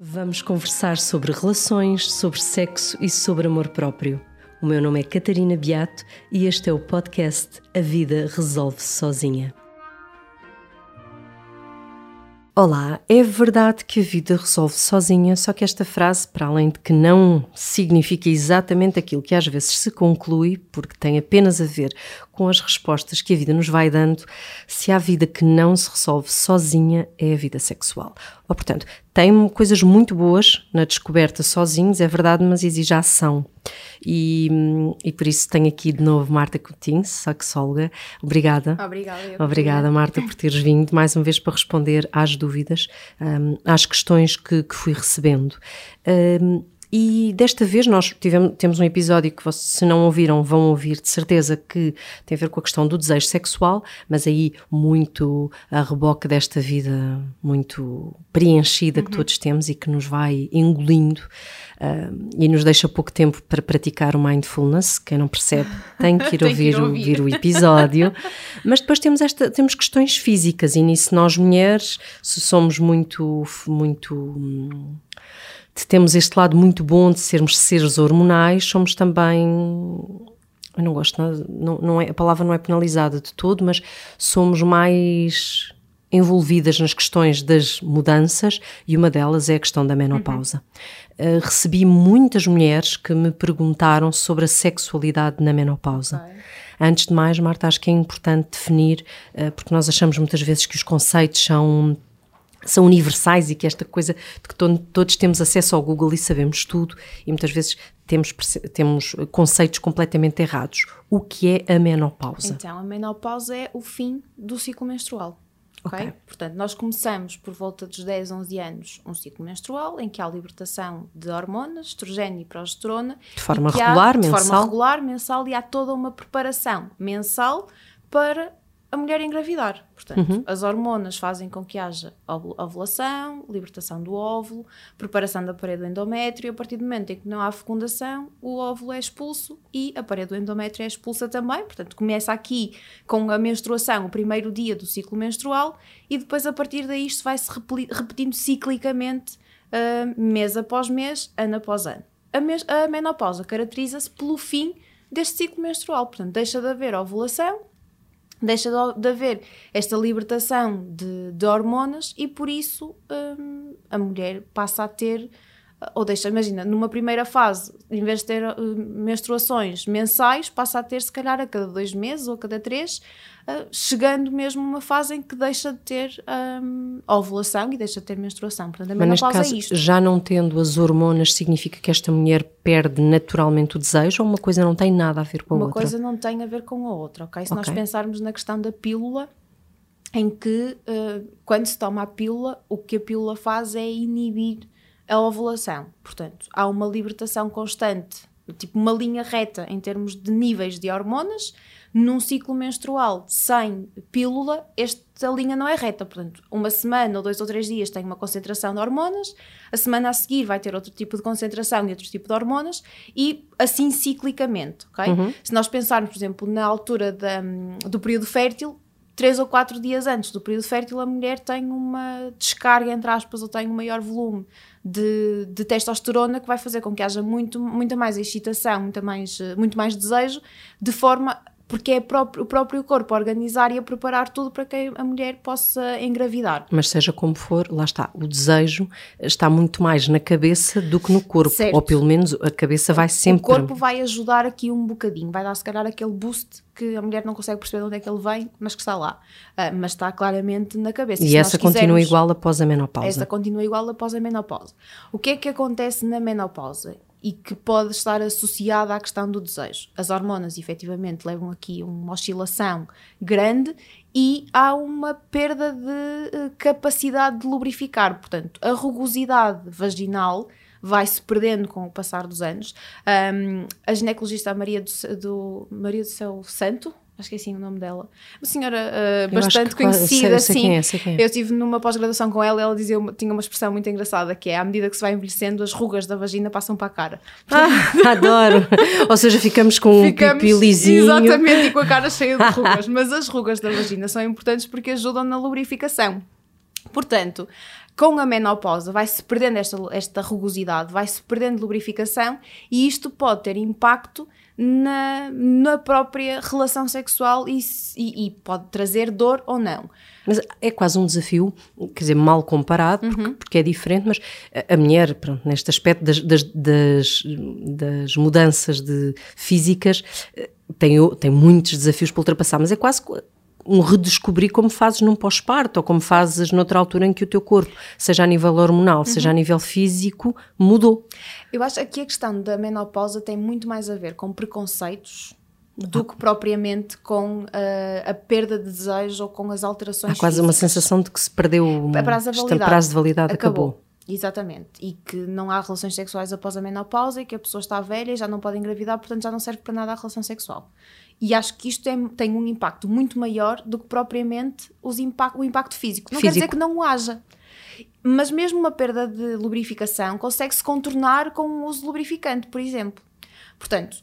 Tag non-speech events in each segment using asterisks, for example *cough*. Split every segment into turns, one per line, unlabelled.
Vamos conversar sobre relações, sobre sexo e sobre amor próprio. O meu nome é Catarina Beato e este é o podcast A Vida Resolve-se Sozinha. Olá, é verdade que a vida resolve sozinha, só que esta frase, para além de que não significa exatamente aquilo que às vezes se conclui, porque tem apenas a ver com as respostas que a vida nos vai dando, se há vida que não se resolve sozinha, é a vida sexual. Ou, portanto, tem coisas muito boas na descoberta sozinhos, é verdade, mas exige ação. E, e por isso tenho aqui de novo Marta Coutinho, sexóloga. Obrigada.
Obrigada.
Obrigada, Marta, por teres vindo mais uma vez para responder às dúvidas, um, às questões que, que fui recebendo. Um, e desta vez nós tivemos, temos um episódio que vocês, se não ouviram, vão ouvir de certeza que tem a ver com a questão do desejo sexual, mas aí muito a reboque desta vida muito preenchida uhum. que todos temos e que nos vai engolindo uh, e nos deixa pouco tempo para praticar o mindfulness. Quem não percebe *laughs* tem que ir, tem ouvir, que ir ouvir. o episódio. mas depois temos, esta, temos questões físicas e nisso nós mulheres, se somos muito, muito. Temos este lado muito bom de sermos seres hormonais, somos também eu não gosto, não, não é, a palavra não é penalizada de todo, mas somos mais envolvidas nas questões das mudanças e uma delas é a questão da menopausa. Uhum. Uh, recebi muitas mulheres que me perguntaram sobre a sexualidade na menopausa. Okay. Antes de mais, Marta, acho que é importante definir, uh, porque nós achamos muitas vezes que os conceitos são são universais e que esta coisa de que todos temos acesso ao Google e sabemos tudo e muitas vezes temos, temos conceitos completamente errados. O que é a menopausa?
Então, a menopausa é o fim do ciclo menstrual. Okay? ok? Portanto, nós começamos por volta dos 10, 11 anos um ciclo menstrual em que há libertação de hormonas, estrogênio e progesterona.
De forma regular,
há,
mensal?
De forma regular, mensal e há toda uma preparação mensal para a mulher engravidar. Portanto, uhum. as hormonas fazem com que haja ovulação, libertação do óvulo, preparação da parede do endométrio. A partir do momento em que não há fecundação, o óvulo é expulso e a parede do endométrio é expulsa também. Portanto, começa aqui com a menstruação, o primeiro dia do ciclo menstrual, e depois a partir daí isto vai se repetindo ciclicamente, uh, mês após mês, ano após ano. A, a menopausa caracteriza-se pelo fim deste ciclo menstrual. Portanto, deixa de haver ovulação deixa de haver esta libertação de, de hormonas e por isso hum, a mulher passa a ter ou deixa, imagina, numa primeira fase, em vez de ter uh, menstruações mensais, passa a ter se calhar a cada dois meses ou a cada três, uh, chegando mesmo a uma fase em que deixa de ter um, ovulação e deixa de ter menstruação. Portanto, a
Mas neste
é
caso,
é
já não tendo as hormonas, significa que esta mulher perde naturalmente o desejo ou uma coisa não tem nada a ver com a
uma
outra?
Uma coisa não tem a ver com a outra, ok? Se okay. nós pensarmos na questão da pílula, em que uh, quando se toma a pílula, o que a pílula faz é inibir a ovulação. Portanto, há uma libertação constante, tipo uma linha reta em termos de níveis de hormonas. Num ciclo menstrual sem pílula, esta linha não é reta. Portanto, uma semana ou dois ou três dias tem uma concentração de hormonas, a semana a seguir vai ter outro tipo de concentração e outro tipo de hormonas, e assim ciclicamente. Okay? Uhum. Se nós pensarmos, por exemplo, na altura da, do período fértil, três ou quatro dias antes do período fértil, a mulher tem uma descarga, entre aspas, ou tem um maior volume de, de testosterona que vai fazer com que haja muito, muita mais excitação, muita mais, muito mais desejo, de forma porque é próprio, o próprio corpo a organizar e a preparar tudo para que a mulher possa engravidar.
Mas seja como for, lá está, o desejo está muito mais na cabeça do que no corpo, certo. ou pelo menos a cabeça vai sempre...
O corpo vai ajudar aqui um bocadinho, vai dar se calhar aquele boost que a mulher não consegue perceber onde é que ele vem, mas que está lá. Uh, mas está claramente na cabeça.
E, e essa continua igual após a menopausa?
Essa continua igual após a menopausa. O que é que acontece na menopausa? E que pode estar associada à questão do desejo. As hormonas, efetivamente, levam aqui uma oscilação grande e há uma perda de eh, capacidade de lubrificar. Portanto, a rugosidade vaginal vai-se perdendo com o passar dos anos. Um, a ginecologista Maria do, do, Maria do Céu Santo, acho que é assim o nome dela, uma senhora uh, bastante conhecida, assim. É, é. Eu estive numa pós-graduação com ela, ela dizia, tinha uma expressão muito engraçada que é à medida que se vai envelhecendo, as rugas da vagina passam para a cara.
Ah, *laughs* adoro! Ou seja, ficamos com ficamos, um pipilizinho.
Exatamente, e com a cara *laughs* cheia de rugas. Mas as rugas da vagina são importantes porque ajudam na lubrificação. Portanto, com a menopausa vai-se perdendo esta, esta rugosidade, vai-se perdendo lubrificação e isto pode ter impacto na, na própria relação sexual e, e, e, pode trazer dor ou não.
Mas é quase um desafio, quer dizer, mal comparado, porque, uhum. porque é diferente, mas a, a mulher, pronto, neste aspecto das, das, das, das mudanças de, físicas, eh, tem, tem muitos desafios para ultrapassar, mas é quase um redescobrir como fazes num pós-parto ou como fazes noutra altura em que o teu corpo, seja a nível hormonal, uhum. seja a nível físico, mudou.
Eu acho que aqui a questão da menopausa tem muito mais a ver com preconceitos do ah. que propriamente com uh, a perda de desejo ou com as alterações
Há quase
físicas.
uma sensação de que se perdeu o prazo de validade, prazo de validade acabou. acabou.
Exatamente. E que não há relações sexuais após a menopausa e que a pessoa está velha e já não pode engravidar, portanto já não serve para nada a relação sexual. E acho que isto é, tem um impacto muito maior do que propriamente os impact, o impacto físico. Não físico. quer dizer que não o haja. Mas mesmo uma perda de lubrificação consegue-se contornar com o uso de lubrificante, por exemplo. Portanto,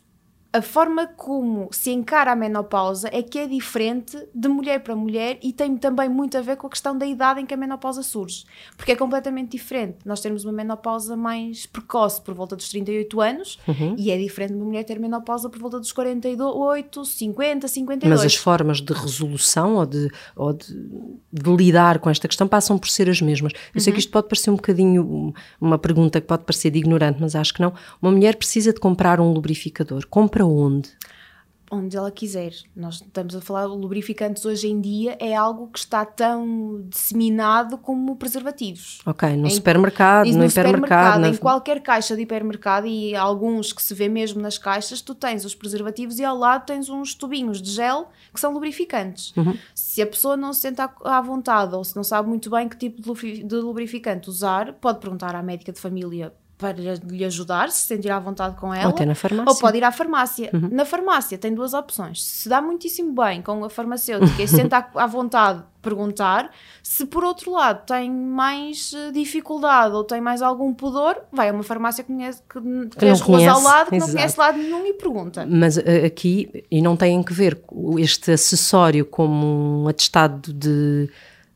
a forma como se encara a menopausa é que é diferente de mulher para mulher e tem também muito a ver com a questão da idade em que a menopausa surge. Porque é completamente diferente. Nós temos uma menopausa mais precoce por volta dos 38 anos uhum. e é diferente de uma mulher ter menopausa por volta dos 48, 50, 52.
Mas as formas de resolução ou de, ou de, de lidar com esta questão passam por ser as mesmas. Eu uhum. sei que isto pode parecer um bocadinho uma pergunta que pode parecer de ignorante, mas acho que não. Uma mulher precisa de comprar um lubrificador. Compra para onde?
Onde ela quiser. Nós estamos a falar, lubrificantes hoje em dia é algo que está tão disseminado como preservativos.
Ok, no em, supermercado, no, no hipermercado.
Em qualquer caixa de hipermercado e alguns que se vê mesmo nas caixas, tu tens os preservativos e ao lado tens uns tubinhos de gel que são lubrificantes. Uhum. Se a pessoa não se sente à vontade ou se não sabe muito bem que tipo de lubrificante usar, pode perguntar à médica de família para lhe ajudar, se sentir à vontade com ela.
Ou até na farmácia.
Ou pode ir à farmácia. Uhum. Na farmácia tem duas opções. Se dá muitíssimo bem com a farmacêutica e se senta à vontade perguntar, se por outro lado tem mais eh, dificuldade ou tem mais algum pudor, vai a uma farmácia que, conhece, que, que, que as ruas ao lado, que Exato. não conhece lado nenhum e pergunta.
Mas uh, aqui, e não tem que ver este acessório como um atestado de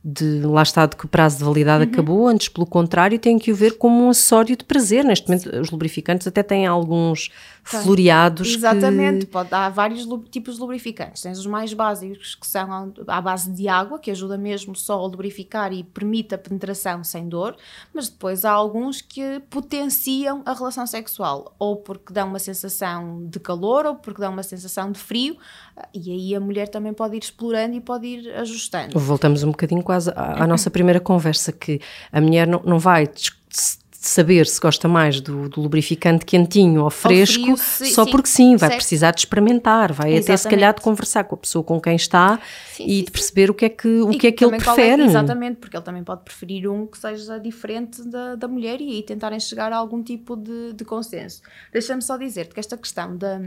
de lá está de que o prazo de validade uhum. acabou, antes pelo contrário tem que o ver como um acessório de prazer. Neste momento os lubrificantes até têm alguns Tem. floreados.
Exatamente,
que...
pode há vários tipos de lubrificantes. Tens os mais básicos que são à base de água, que ajuda mesmo só a lubrificar e permite a penetração sem dor, mas depois há alguns que potenciam a relação sexual, ou porque dão uma sensação de calor, ou porque dão uma sensação de frio, e aí a mulher também pode ir explorando e pode ir ajustando.
Voltamos um bocadinho quase à, à nossa primeira conversa, que a mulher não, não vai saber se gosta mais do, do lubrificante quentinho ou fresco, ou frio, só porque sim, vai certo. precisar de experimentar, vai exatamente. até se calhar de conversar com a pessoa com quem está sim, e de perceber o que é que, o que, é que ele prefere. É,
exatamente, porque ele também pode preferir um que seja diferente da, da mulher e aí tentarem chegar a algum tipo de, de consenso. Deixa-me só dizer-te que esta questão da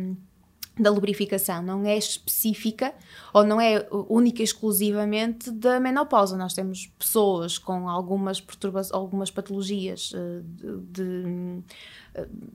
da lubrificação não é específica ou não é única e exclusivamente da menopausa. Nós temos pessoas com algumas perturbações, algumas patologias eh, de, de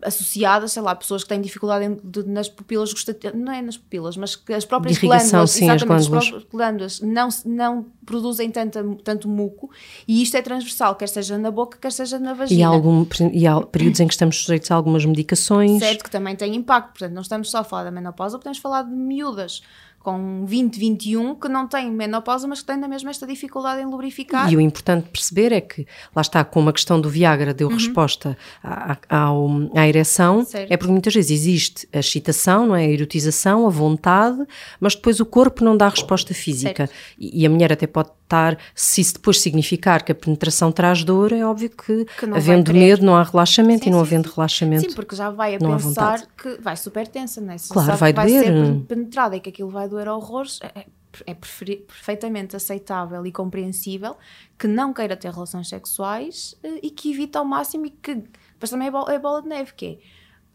associadas, sei lá, pessoas que têm dificuldade em, de, nas pupilas gustativas, não é nas pupilas, mas que as próprias glândulas, sim, exatamente, as, glândulas. as glândulas não, não produzem tanto, tanto muco e isto é transversal, quer seja na boca, quer seja na vagina.
E há, algum, e há períodos em que estamos sujeitos a algumas medicações.
Certo, que também tem impacto, portanto não estamos só a falar da menopausa, podemos falar de miúdas com 20, 21 que não têm menopausa, mas que têm na mesma esta dificuldade em lubrificar.
E o importante perceber é que, lá está, como a questão do Viagra deu uhum. resposta à, à, à ereção, certo. é porque muitas vezes existe a excitação, não é? a erotização, a vontade, mas depois o corpo não dá resposta física. E, e, a mulher até pode estar, se isso depois significar que a penetração traz dor, é óbvio que, que havendo medo não há relaxamento sim, e não sim, havendo sim. relaxamento.
Sim, porque já vai a pensar que vai super tensa, não é? Se
claro, vai,
vai
doer.
ser penetrada e que aquilo vai doer horrores, é, é, é perfeitamente aceitável e compreensível que não queira ter relações sexuais eh, e que evita ao máximo e que. Mas também é bola, é bola de neve, que é,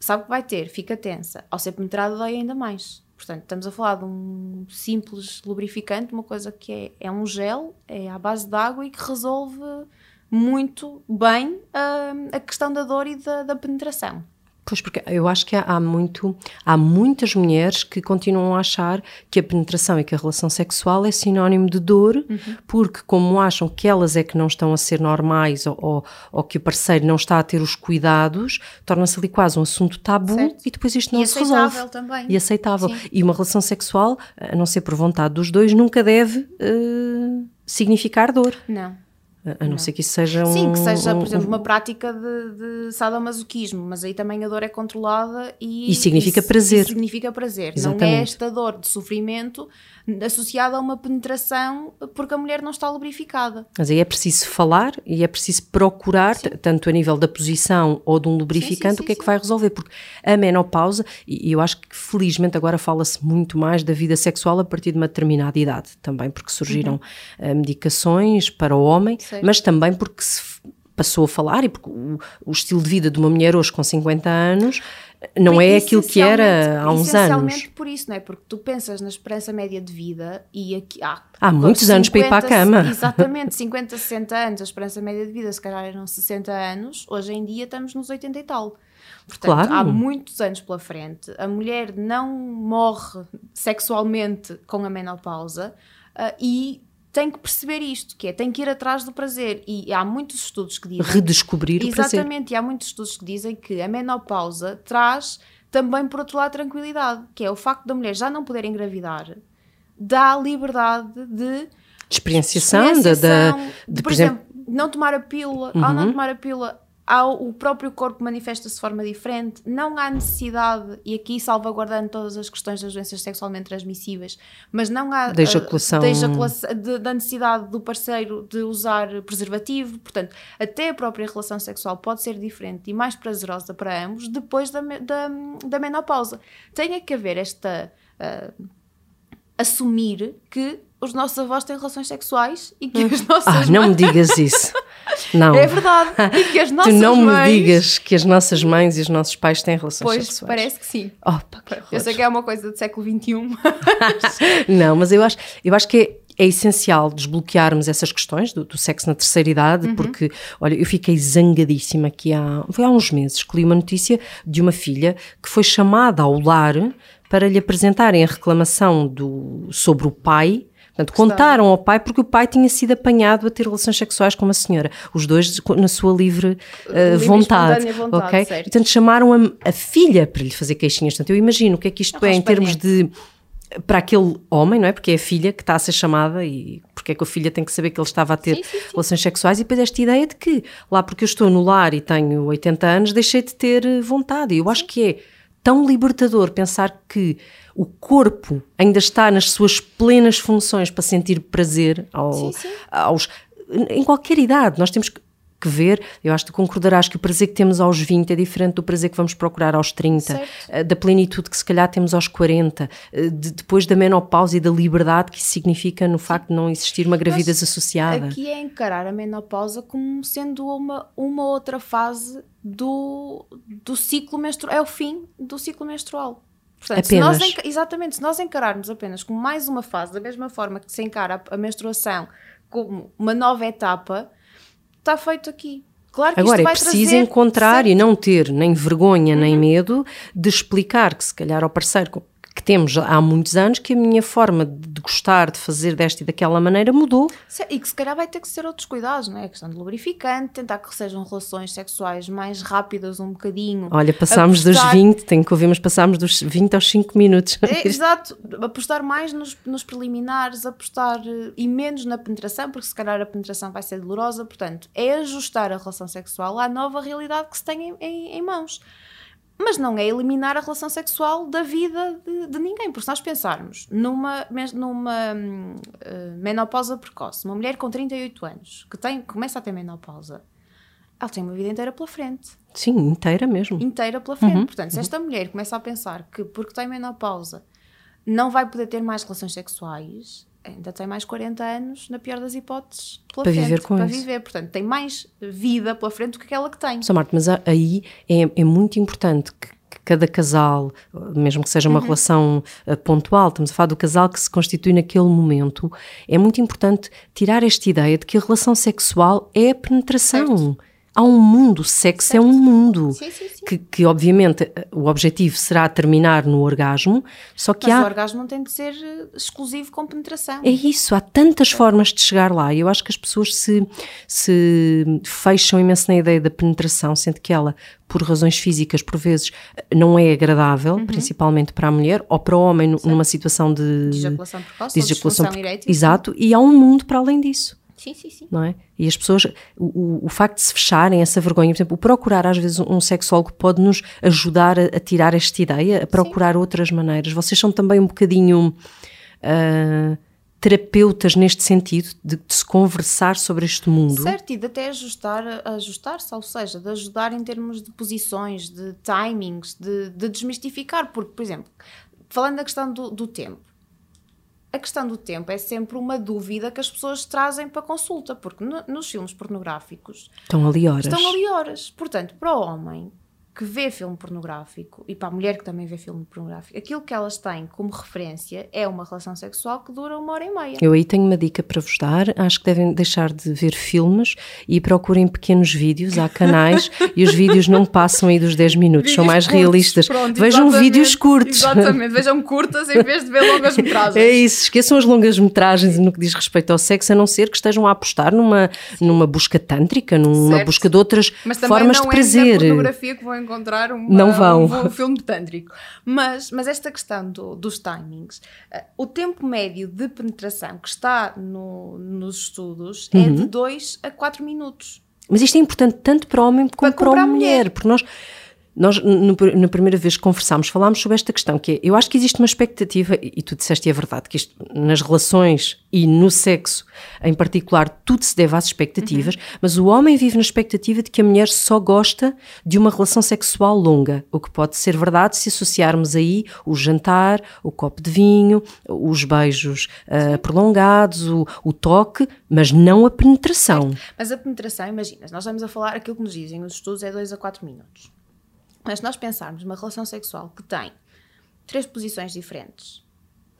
sabe que vai ter, fica tensa, ao ser penetrada dói ainda mais. Portanto, estamos a falar de um simples lubrificante, uma coisa que é, é um gel, é à base de água e que resolve muito bem uh, a questão da dor e da, da penetração.
Pois, porque eu acho que há, muito, há muitas mulheres que continuam a achar que a penetração e que a relação sexual é sinónimo de dor, uhum. porque como acham que elas é que não estão a ser normais ou, ou, ou que o parceiro não está a ter os cuidados, torna-se ali quase um assunto tabu certo. e depois isto não
e
se resolve.
Também.
E aceitável. Sim. E uma relação sexual, a não ser por vontade dos dois, nunca deve uh, significar dor.
Não.
A não, não, ser que isso seja um.
Sim, que seja, por exemplo, uma prática de, de sadomasoquismo, mas aí também a dor é controlada e.
E significa prazer. E
significa prazer. Exatamente. Não é esta dor de sofrimento associada a uma penetração porque a mulher não está lubrificada.
Mas aí é preciso falar e é preciso procurar, tanto a nível da posição ou de um lubrificante, sim, sim, o que é que vai resolver. Porque a menopausa, e eu acho que felizmente agora fala-se muito mais da vida sexual a partir de uma determinada idade também, porque surgiram uhum. medicações para o homem, mas também porque se passou a falar e porque o, o, estilo de vida de uma mulher hoje com 50 anos não é aquilo que era há uns anos.
Essencialmente por isso, não é? Porque tu pensas na esperança média de vida e aqui há,
há muitos 50, anos para ir para a cama.
Exatamente, *laughs* 50, 60 anos, a esperança média de vida se calhar eram 60 anos, hoje em dia estamos nos 80 e tal. Portanto, claro. há muitos anos pela frente. A mulher não morre sexualmente com a menopausa uh, e tem que perceber isto, que é, tem que ir atrás do prazer. E há muitos estudos que dizem...
Redescobrir
o
prazer.
Exatamente, e há muitos estudos que dizem que a menopausa traz também, por outro lado, tranquilidade, que é o facto da mulher já não poder engravidar, dá liberdade de... De
experienciação, de, de,
de, por, exemplo, exemplo, não tomar a pílula. Uhum. Ao não tomar a pílula, o próprio corpo manifesta-se de forma diferente, não há necessidade, e aqui salvaguardando todas as questões das doenças sexualmente transmissíveis, mas não há
da ejaculação.
Uh, da necessidade do parceiro de usar preservativo, portanto, até a própria relação sexual pode ser diferente e mais prazerosa para ambos depois da, da, da menopausa. Tem que haver esta. Uh, assumir que os nossos avós têm relações sexuais e que as nossas.
Ah, não me digas isso. *laughs* Não.
É verdade. E que as nossas
tu não
mães...
me digas que as nossas mães e os nossos pais têm relações
pois,
sexuais.
parece que sim.
Opa,
que eu sei que é uma coisa do século XXI. *laughs*
Mas... não, mas eu acho, eu acho que é, é essencial desbloquearmos essas questões do, do sexo na terceira idade, uhum. porque, olha, eu fiquei zangadíssima aqui há, foi há uns meses que li uma notícia de uma filha que foi chamada ao lar para lhe apresentarem a reclamação do, sobre o pai Portanto, contaram ao pai porque o pai tinha sido apanhado a ter relações sexuais com uma senhora. Os dois na sua livre, uh, vontade. vontade ok? Certo. Portanto, chamaram a, a, filha para lhe fazer queixinhas. Portanto, eu imagino o que é que isto é em termos de para aquele homem, não é? Porque é a filha que está a ser chamada e porque é que a filha tem que saber que ele estava a ter sim, sim, sim. relações sexuais e depois esta ideia de que lá porque eu estou no lar e tenho 80 anos deixei de ter eh, vontade. Eu acho que é tão libertador pensar que o corpo ainda está nas suas plenas funções para sentir prazer ao, sim, sim. aos em qualquer idade. Nós temos que que ver, eu acho que concordarás que o prazer que temos aos 20 é diferente do prazer que vamos procurar aos 30, certo. Eh, da plenitude que se calhar temos aos 40, eh, de, depois da menopausa e da liberdade que isso significa no facto de não existir uma gravidez Mas associada.
Aqui é encarar a menopausa como sendo uma, uma outra fase do, do ciclo menstrual, é o fim do ciclo menstrual. Portanto, apenas. Se nós, exatamente, se nós encararmos apenas como mais uma fase, da mesma forma que se encara a menstruação como uma nova etapa, está feito aqui. Claro que
Agora,
é
preciso encontrar e não ter nem vergonha nem uhum. medo de explicar que, se calhar, ao parceiro que temos há muitos anos que a minha forma de gostar de fazer desta e daquela maneira mudou.
E que se calhar vai ter que ser outros cuidados, não é? A questão do lubrificante, tentar que sejam relações sexuais mais rápidas um bocadinho.
Olha, passámos apostar... dos 20, tenho que ouvir, mas passámos dos 20 aos 5 minutos.
É, *laughs* exato, apostar mais nos, nos preliminares, apostar eh, e menos na penetração, porque se calhar a penetração vai ser dolorosa, portanto, é ajustar a relação sexual à nova realidade que se tem em, em, em mãos mas não é eliminar a relação sexual da vida de, de ninguém. Porque se nós pensarmos numa, numa uh, menopausa precoce, uma mulher com 38 anos que tem, começa a ter menopausa, ela tem uma vida inteira pela frente.
Sim, inteira mesmo.
Inteira pela frente. Uhum, Portanto, se esta mulher começa a pensar que porque tem menopausa não vai poder ter mais relações sexuais, ainda tem mais 40 anos, na pior das hipóteses,
pela para frente, viver com
para
isso.
viver. Portanto, tem mais vida pela frente do que aquela que tem.
Só Marta, mas aí é, é muito importante que, cada casal, mesmo que seja uma uhum. relação uh, pontual, estamos a falar do casal que se constitui naquele momento, é muito importante tirar esta ideia de que a relação sexual é a penetração. Certo há um mundo, o sexo é um mundo.
Sim, sim, sim.
Que, que, obviamente, o objetivo será terminar no orgasmo, só que
Mas
há...
o orgasmo não tem de ser eh, exclusivo com penetração.
É isso, há tantas formas de chegar lá. E eu acho que as pessoas se, se fecham imenso na ideia da penetração, sendo que ela, por razões físicas, por vezes, não é agradável, uhum. principalmente para a mulher, ou para o homem certo. numa situação de...
De ejaculação precoce, de ejaculação erétil.
Exato, e há um mundo para além disso.
Sim, sim, sim.
Não é? E as pessoas, o, o facto de se fecharem, essa vergonha, por exemplo, o procurar às vezes um sexólogo pode nos ajudar a, a tirar esta ideia, a procurar sim. outras maneiras. Vocês são também um bocadinho uh, terapeutas neste sentido, de, de, se conversar sobre este mundo.
Certo, e de até ajustar, ajustar-se, ou seja, de ajudar em termos de posições, de timings, de, de desmistificar, porque, por exemplo, falando da questão do, do tempo, a questão do tempo é sempre uma dúvida que as pessoas trazem para consulta, porque no, nos filmes pornográficos
estão ali horas.
Estão ali horas. Portanto, para o homem que vê filme pornográfico e para a mulher que também vê filme pornográfico, aquilo que elas têm como referência é uma relação sexual que dura uma hora e meia.
Eu aí tenho uma dica para vos dar. Acho que devem deixar de ver filmes e procurem pequenos vídeos. Há canais *laughs* e os vídeos não passam aí dos 10 minutos, vídeos são mais curtos, realistas. Pronto, Vejam vídeos curtos.
Exatamente, vejam curtas em vez de ver longas *laughs* metragens.
É isso, esqueçam as longas metragens no que diz respeito ao sexo, a não ser que estejam a apostar numa, numa busca tântrica, numa certo. busca de outras formas de prazer. Mas
também não é pornografia que vão encontrar uma,
não vão.
Um, um filme tântrico. Mas, mas esta questão do, dos timings, uh, o tempo médio de penetração que está no, nos estudos uhum. é de 2 a 4 minutos.
Mas isto é importante tanto para o homem como para, para a mulher, mulher, porque nós nós, no, na primeira vez que conversámos, falámos sobre esta questão, que é, eu acho que existe uma expectativa, e tu disseste e é verdade, que isto, nas relações e no sexo em particular, tudo se deve às expectativas, uhum. mas o homem vive na expectativa de que a mulher só gosta de uma relação sexual longa, o que pode ser verdade se associarmos aí o jantar, o copo de vinho, os beijos uh, prolongados, o, o, toque, mas não a penetração.
Mas a penetração, imagina, nós estamos a falar, aquilo que nos dizem os estudos é 2 a 4 minutos. Mas se nós pensarmos numa relação sexual que tem três posições diferentes,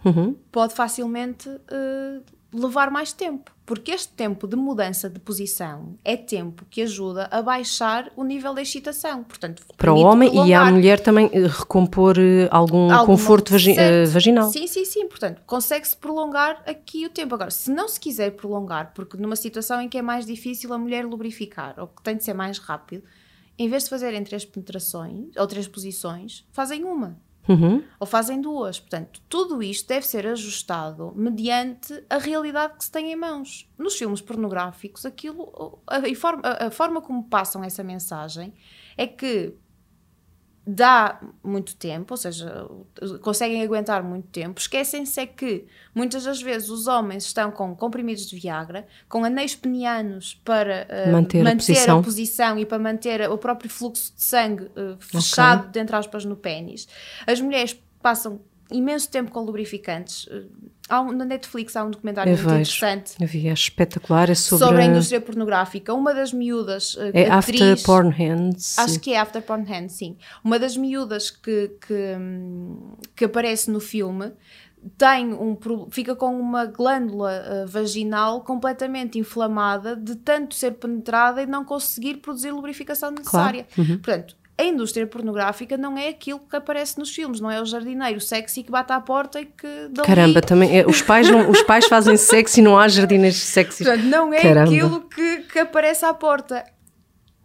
uhum.
pode facilmente uh, levar mais tempo. Porque este tempo de mudança de posição é tempo que ajuda a baixar o nível de excitação. Portanto,
para o homem prolongar. e à mulher também eh, recompor eh, algum Alguma, conforto vagi vaginal.
Sim, sim, sim. Portanto, consegue-se prolongar aqui o tempo. Agora, se não se quiser prolongar, porque numa situação em que é mais difícil a mulher lubrificar ou que tem de ser mais rápido, em vez de fazerem três penetrações ou três posições, fazem uma.
Uhum.
Ou fazem duas. Portanto, tudo isto deve ser ajustado mediante a realidade que se tem em mãos. Nos filmes pornográficos, aquilo, a, a, a forma como passam essa mensagem é que dá muito tempo, ou seja, conseguem aguentar muito tempo. Esquecem-se é que muitas das vezes os homens estão com comprimidos de Viagra, com anéis penianos para uh, manter, manter a, posição. a, posição. e para manter o próprio fluxo de sangue uh, fechado, okay. dentre aspas, no pênis. As mulheres passam imenso tempo com lubrificantes. Há um, na Netflix há um documentário eu muito vejo. interessante.
Eu vi, é espetacular, é sobre...
sobre a indústria pornográfica. Uma das miúdas.
Uh, é atriz, After Porn Hands.
Acho que é After Porn Hands, sim. Uma das miúdas que, que, que aparece no filme tem um fica com uma glândula uh, vaginal completamente inflamada de tanto ser penetrada e não conseguir produzir lubrificação necessária.
Claro. Uhum.
Portanto, a indústria pornográfica não é aquilo que aparece nos filmes, não é o jardineiro sexy que bate à porta e que dali...
Caramba, também é, os, pais não, os pais fazem *laughs* sexy e não há jardineiros sexy.
Portanto, não é Caramba. aquilo que, que aparece à porta.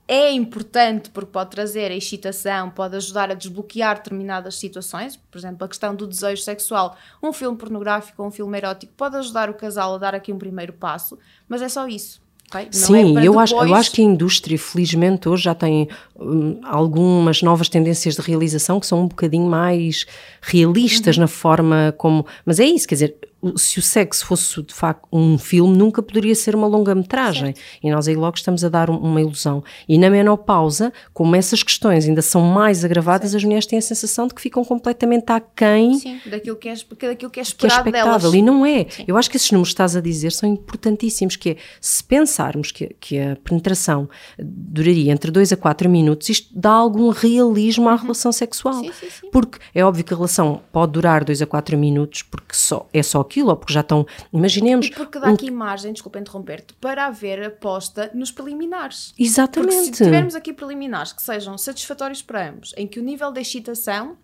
É importante porque pode trazer a excitação, pode ajudar a desbloquear determinadas situações, por exemplo, a questão do desejo sexual. Um filme pornográfico ou um filme erótico pode ajudar o casal a dar aqui um primeiro passo, mas é só isso. Okay?
Sim, é eu, depois... acho, eu acho que a indústria, felizmente, hoje já tem um, algumas novas tendências de realização que são um bocadinho mais realistas uhum. na forma como. Mas é isso, quer dizer, se o sexo fosse de facto um filme, nunca poderia ser uma longa-metragem. E nós aí logo estamos a dar um, uma ilusão. E na menopausa, como essas questões ainda são mais agravadas, certo. as mulheres têm a sensação de que ficam completamente aquém
Sim, daquilo que é, daquilo que é esperado que é
delas. E não é. Sim. Eu acho que esses números que estás a dizer são importantíssimos, que é, se pensarmos que, que a penetração duraria entre 2 a 4 minutos, isto dá algum realismo à uhum. relação sexual.
Sim, sim,
porque é óbvio que a relação pode durar 2 a 4 minutos, porque só, é só aquilo, ou porque já estão, imaginemos...
E porque dá aqui imagem, desculpa interromper-te, para haver aposta nos preliminares.
Exatamente.
Porque se tivermos aqui preliminares que sejam satisfatórios para ambos, em que o nível de excitação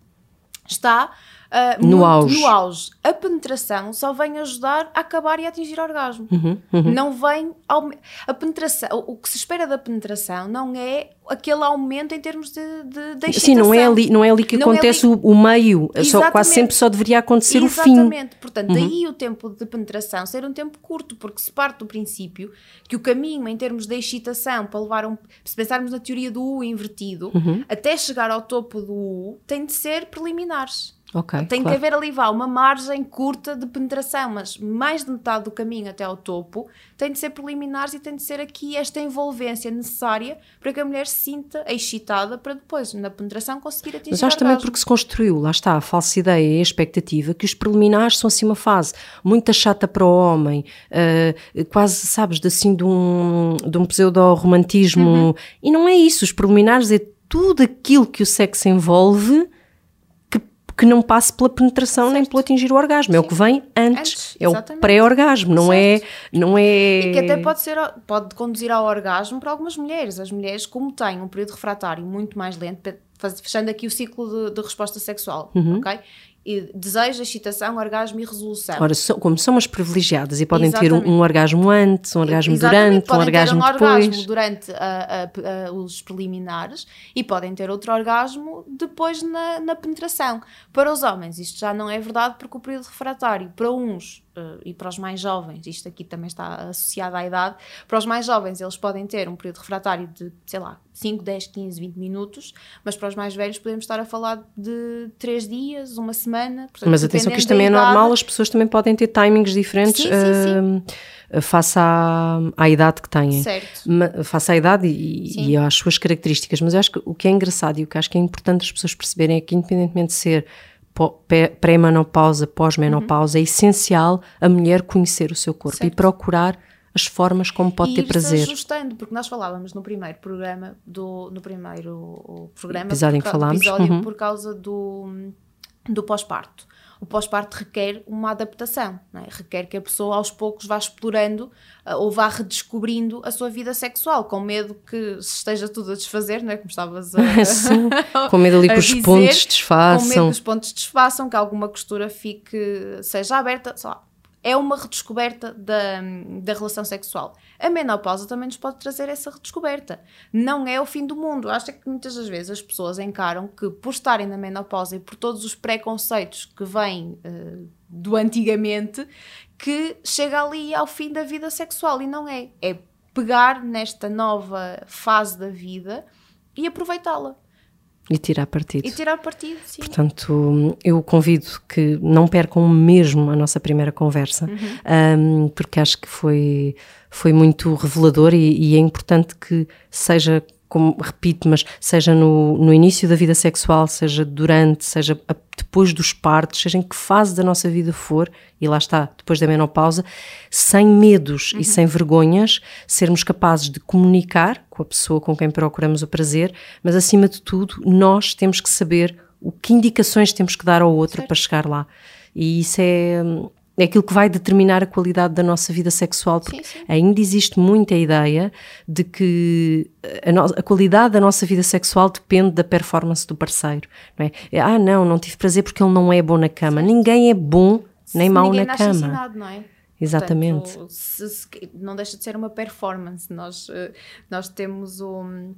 está uh,
no, auge.
no auge. A penetração só vem ajudar a acabar e a atingir o orgasmo.
Uhum, uhum.
Não vem. A penetração, o que se espera da penetração não é aquele aumento em termos de, de, de excitação.
Sim, não é ali, não é ali que não é acontece é ali... o, o, meio, só, quase sempre só deveria acontecer
Exatamente.
o fim.
Exatamente, portanto, uhum. daí o tempo de penetração ser um tempo curto, porque se parte do princípio que o caminho em termos de excitação para levar um. Se pensarmos na teoria do U invertido,
uhum.
até chegar ao topo do U, tem de ser preliminares.
Okay,
tem
claro.
que haver ali vá, uma margem curta de penetração, mas mais de metade do caminho até ao topo tem de ser preliminares e tem de ser aqui esta envolvência necessária para que a mulher se sinta excitada para depois, na penetração, conseguir atingir
Mas acho também porque se construiu, lá está, a falsa ideia e a expectativa que os preliminares são assim uma fase muito chata para o homem, uh, quase, sabes, de, assim, de um, de um pseudo-romantismo. Uhum. E não é isso, os preliminares é tudo aquilo que o sexo envolve que não passe pela penetração certo. nem pelo atingir o orgasmo. Sim. É o que vem antes. antes é o pré-orgasmo, não é, não é.
E que até pode, ser, pode conduzir ao orgasmo para algumas mulheres. As mulheres, como têm um período refratário muito mais lento, fechando aqui o ciclo de, de resposta sexual,
uhum.
ok? Desejo, excitação, orgasmo e resolução.
Ora, so, como são as privilegiadas e podem Exatamente. ter um, um, orgasmo antes, um orgasmo Exatamente. durante, podem um orgasmo ter um depois. orgasmo
durante a, a, a, os preliminares e podem ter outro orgasmo depois na, na penetração. Para os homens isto já não é verdade porque o período refratário para uns uh, e para os mais jovens, isto aqui também está associado à idade, para os mais jovens eles podem ter um período refratário de, sei lá, 5, 10, 15, 20 minutos, mas para os mais velhos podemos estar a falar de 3 dias, uma semana.
Portanto, mas atenção que isto também é idade, normal, as pessoas também podem ter timings diferentes. Sim, sim, sim. Uh, face à, à idade que têm,
certo.
face à idade e, e, às suas características. Mas eu acho que o que é engraçado e o que acho que é importante as pessoas perceberem é que, independentemente de ser pré-menopausa, pós-menopausa, uhum. é essencial a mulher conhecer o seu corpo certo. e procurar as formas como pode
e
ter prazer.
ajustando, porque nós falávamos no primeiro programa, do, no primeiro programa,
episódio em que falámos,
episódio uhum. por causa do, do pós-parto o pós-parto requer uma adaptação, é? requer que a pessoa aos poucos vá explorando uh, ou vá redescobrindo a sua vida sexual, com medo que se esteja tudo a desfazer, não é? como estavas a, *laughs*
Sim, com medo ali *laughs* que os dizer, pontos desfaçam.
Com medo que os pontos desfaçam, que alguma costura fique, seja aberta, sei lá, é uma redescoberta da, da relação sexual. A menopausa também nos pode trazer essa redescoberta. Não é o fim do mundo. Acho que muitas das vezes as pessoas encaram que, por estarem na menopausa e por todos os preconceitos que vêm uh, do antigamente, que chega ali ao fim da vida sexual. E não é. É pegar nesta nova fase da vida e aproveitá-la.
E tirar partido.
E tirar partido, sim.
Portanto, eu convido que não percam mesmo a nossa primeira conversa,
uhum.
um, porque acho que foi, foi muito revelador e, e é importante que seja como repito, mas seja no, no início da vida sexual, seja durante, seja depois dos partos, seja em que fase da nossa vida for, e lá está, depois da menopausa, sem medos uhum. e sem vergonhas, sermos capazes de comunicar com a pessoa com quem procuramos o prazer, mas acima de tudo, nós temos que saber o que indicações temos que dar ao outro certo. para chegar lá. E isso é, é aquilo que vai determinar a qualidade da nossa vida sexual, porque
sim, sim.
ainda existe muita ideia de que a, no, a, qualidade da nossa vida sexual depende da performance do parceiro. Não é? Ah, não, não tive prazer porque ele não é bom na cama. Ninguém é bom nem
se
mau na cama.
Ensinado, não é?
Exatamente.
Portanto, se, se, não deixa de ser uma performance. Nós, eh, nós temos um.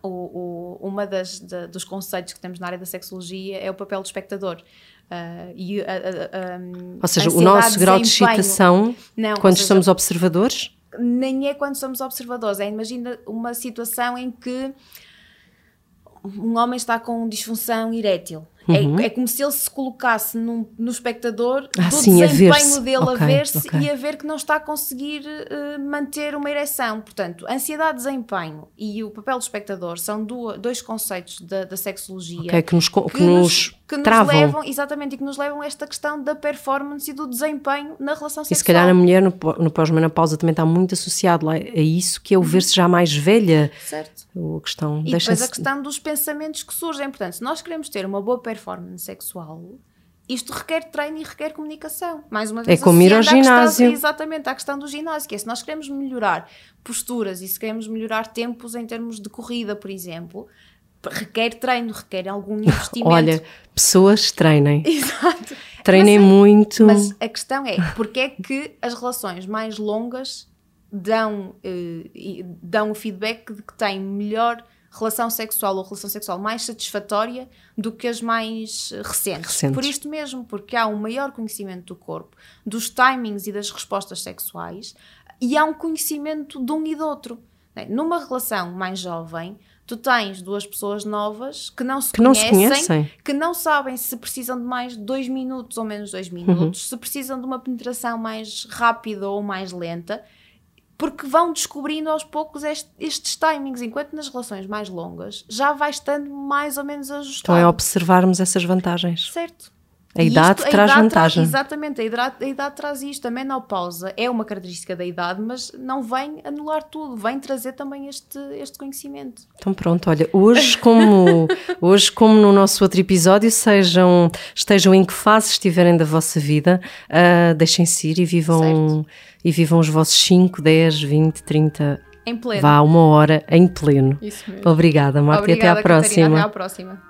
O, o, uma das dos conceitos que temos na área da sexologia é o papel do espectador. Uh, e, uh, uh,
Ou seja, o nosso grau de excitação não, quando seja, somos observadores?
Nem é quando somos observadores, é imagina uma situação em que um homem está com disfunção erétil uhum. É, é, como se ele se colocasse no, no espectador
ah,
do
sim,
desempenho dele
okay,
a ver-se
okay.
e a ver que não está a conseguir uh, manter uma ereção. Portanto, ansiedade, desempenho e o papel do espectador são do, dois conceitos da, da sexologia
okay, que nos, que, que nos, que nos levam,
exatamente, e que nos levam a esta questão da performance e do desempenho na relação sexual.
E se calhar a mulher no, no pós-menopausa também está muito associado a isso, que é o uhum. ver-se já mais velha.
Certo.
A questão,
e depois a questão dos pensamentos que surgem. Portanto, se nós queremos ter uma boa performance sexual, isto requer treino e requer comunicação. Mais uma vez,
é como ir ao ginásio.
Questão, exatamente, à questão do ginásio, que é se nós queremos melhorar posturas e se queremos melhorar tempos em termos de corrida, por exemplo, requer treino, requer algum *laughs* investimento.
Olha, pessoas treinem. *laughs*
Exato.
Treinem
mas,
muito.
Mas a questão é, porque é que as relações mais longas dão, eh, dão o feedback de que têm melhor relação sexual ou relação sexual mais satisfatória do que as mais recentes. recentes. Por isto mesmo, porque há um maior conhecimento do corpo, dos timings e das respostas sexuais, e há um conhecimento de um e do outro. Numa relação mais jovem, tu tens duas pessoas novas que não se, que conhecem, não se conhecem, que não sabem se precisam de mais dois minutos ou menos dois minutos, uhum. se precisam de uma penetração mais rápida ou mais lenta porque vão descobrindo aos poucos este, estes timings, enquanto nas relações mais longas já vai estando mais ou menos ajustado.
Então é observarmos essas vantagens.
Certo.
A idade isto, traz a idade vantagem.
Traz, exatamente, a idade, a idade traz isto. A menopausa é uma característica da idade, mas não vem anular tudo, vem trazer também este, este conhecimento.
Então pronto, olha, hoje como, *laughs* hoje como no nosso outro episódio, sejam, estejam em que fase estiverem da vossa vida, uh, deixem-se ir e vivam, e vivam os vossos 5, 10, 20, 30
em pleno.
Vá uma hora em pleno.
Isso mesmo.
Obrigada, Marta,
Obrigada,
e até à próxima.
Até à próxima.